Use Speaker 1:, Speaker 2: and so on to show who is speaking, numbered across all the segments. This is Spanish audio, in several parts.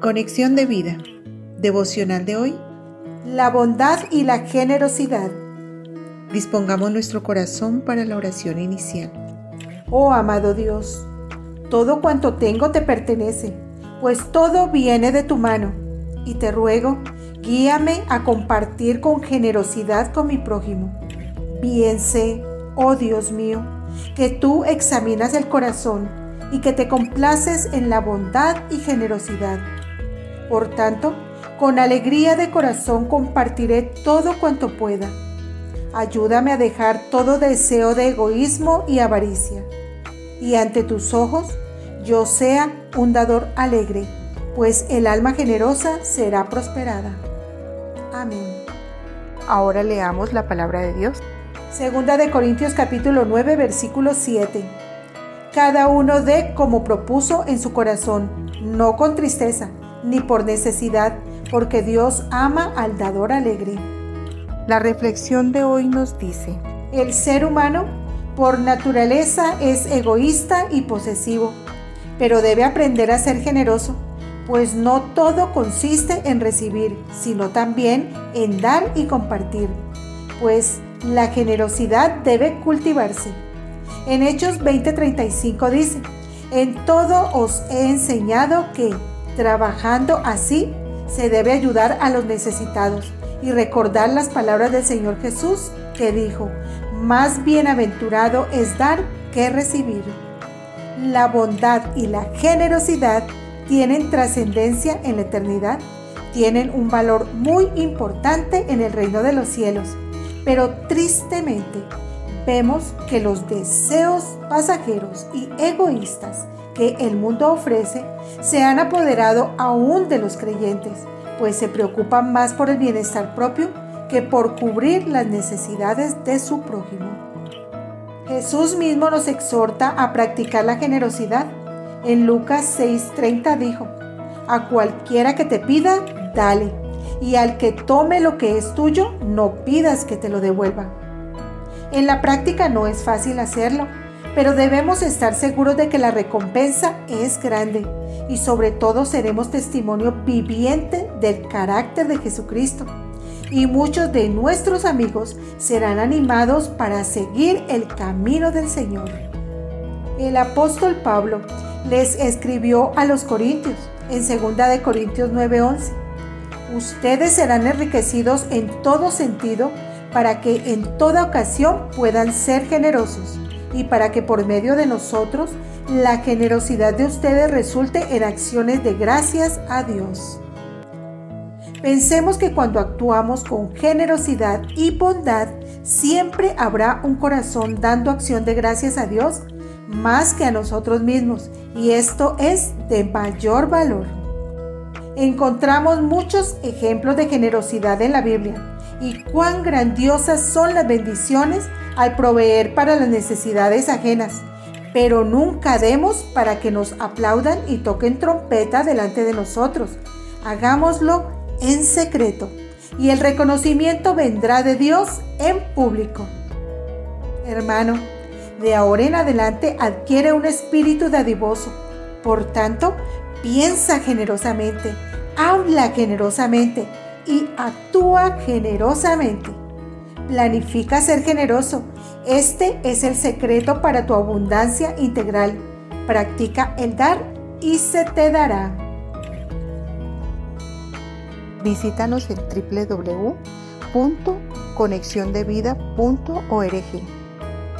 Speaker 1: Conexión de vida. Devocional de hoy.
Speaker 2: La bondad y la generosidad.
Speaker 1: Dispongamos nuestro corazón para la oración inicial.
Speaker 2: Oh amado Dios, todo cuanto tengo te pertenece, pues todo viene de tu mano. Y te ruego, guíame a compartir con generosidad con mi prójimo. Bien sé, oh Dios mío, que tú examinas el corazón y que te complaces en la bondad y generosidad por tanto, con alegría de corazón compartiré todo cuanto pueda. Ayúdame a dejar todo deseo de egoísmo y avaricia. Y ante tus ojos yo sea un dador alegre, pues el alma generosa será prosperada. Amén.
Speaker 1: Ahora leamos la palabra de Dios.
Speaker 2: Segunda de Corintios capítulo 9 versículo 7. Cada uno dé como propuso en su corazón, no con tristeza ni por necesidad, porque Dios ama al dador alegre.
Speaker 1: La reflexión de hoy nos dice,
Speaker 2: el ser humano por naturaleza es egoísta y posesivo, pero debe aprender a ser generoso, pues no todo consiste en recibir, sino también en dar y compartir, pues la generosidad debe cultivarse. En Hechos 20:35 dice, en todo os he enseñado que Trabajando así, se debe ayudar a los necesitados y recordar las palabras del Señor Jesús que dijo, más bienaventurado es dar que recibir. La bondad y la generosidad tienen trascendencia en la eternidad, tienen un valor muy importante en el reino de los cielos, pero tristemente vemos que los deseos pasajeros y egoístas que el mundo ofrece se han apoderado aún de los creyentes, pues se preocupan más por el bienestar propio que por cubrir las necesidades de su prójimo. Jesús mismo nos exhorta a practicar la generosidad. En Lucas 6:30 dijo, a cualquiera que te pida, dale, y al que tome lo que es tuyo, no pidas que te lo devuelva. En la práctica no es fácil hacerlo, pero debemos estar seguros de que la recompensa es grande y sobre todo seremos testimonio viviente del carácter de Jesucristo. Y muchos de nuestros amigos serán animados para seguir el camino del Señor. El apóstol Pablo les escribió a los Corintios en 2 de Corintios 9:11. Ustedes serán enriquecidos en todo sentido para que en toda ocasión puedan ser generosos y para que por medio de nosotros la generosidad de ustedes resulte en acciones de gracias a Dios. Pensemos que cuando actuamos con generosidad y bondad, siempre habrá un corazón dando acción de gracias a Dios más que a nosotros mismos, y esto es de mayor valor. Encontramos muchos ejemplos de generosidad en la Biblia y cuán grandiosas son las bendiciones al proveer para las necesidades ajenas, pero nunca demos para que nos aplaudan y toquen trompeta delante de nosotros. Hagámoslo en secreto y el reconocimiento vendrá de Dios en público. Hermano, de ahora en adelante adquiere un espíritu dadivoso. Por tanto, piensa generosamente, habla generosamente y actúa generosamente. Planifica ser generoso. Este es el secreto para tu abundancia integral. Practica el dar y se te dará.
Speaker 1: Visítanos en www.conexiondevida.org.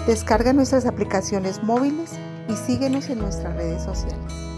Speaker 1: Descarga nuestras aplicaciones móviles y síguenos en nuestras redes sociales.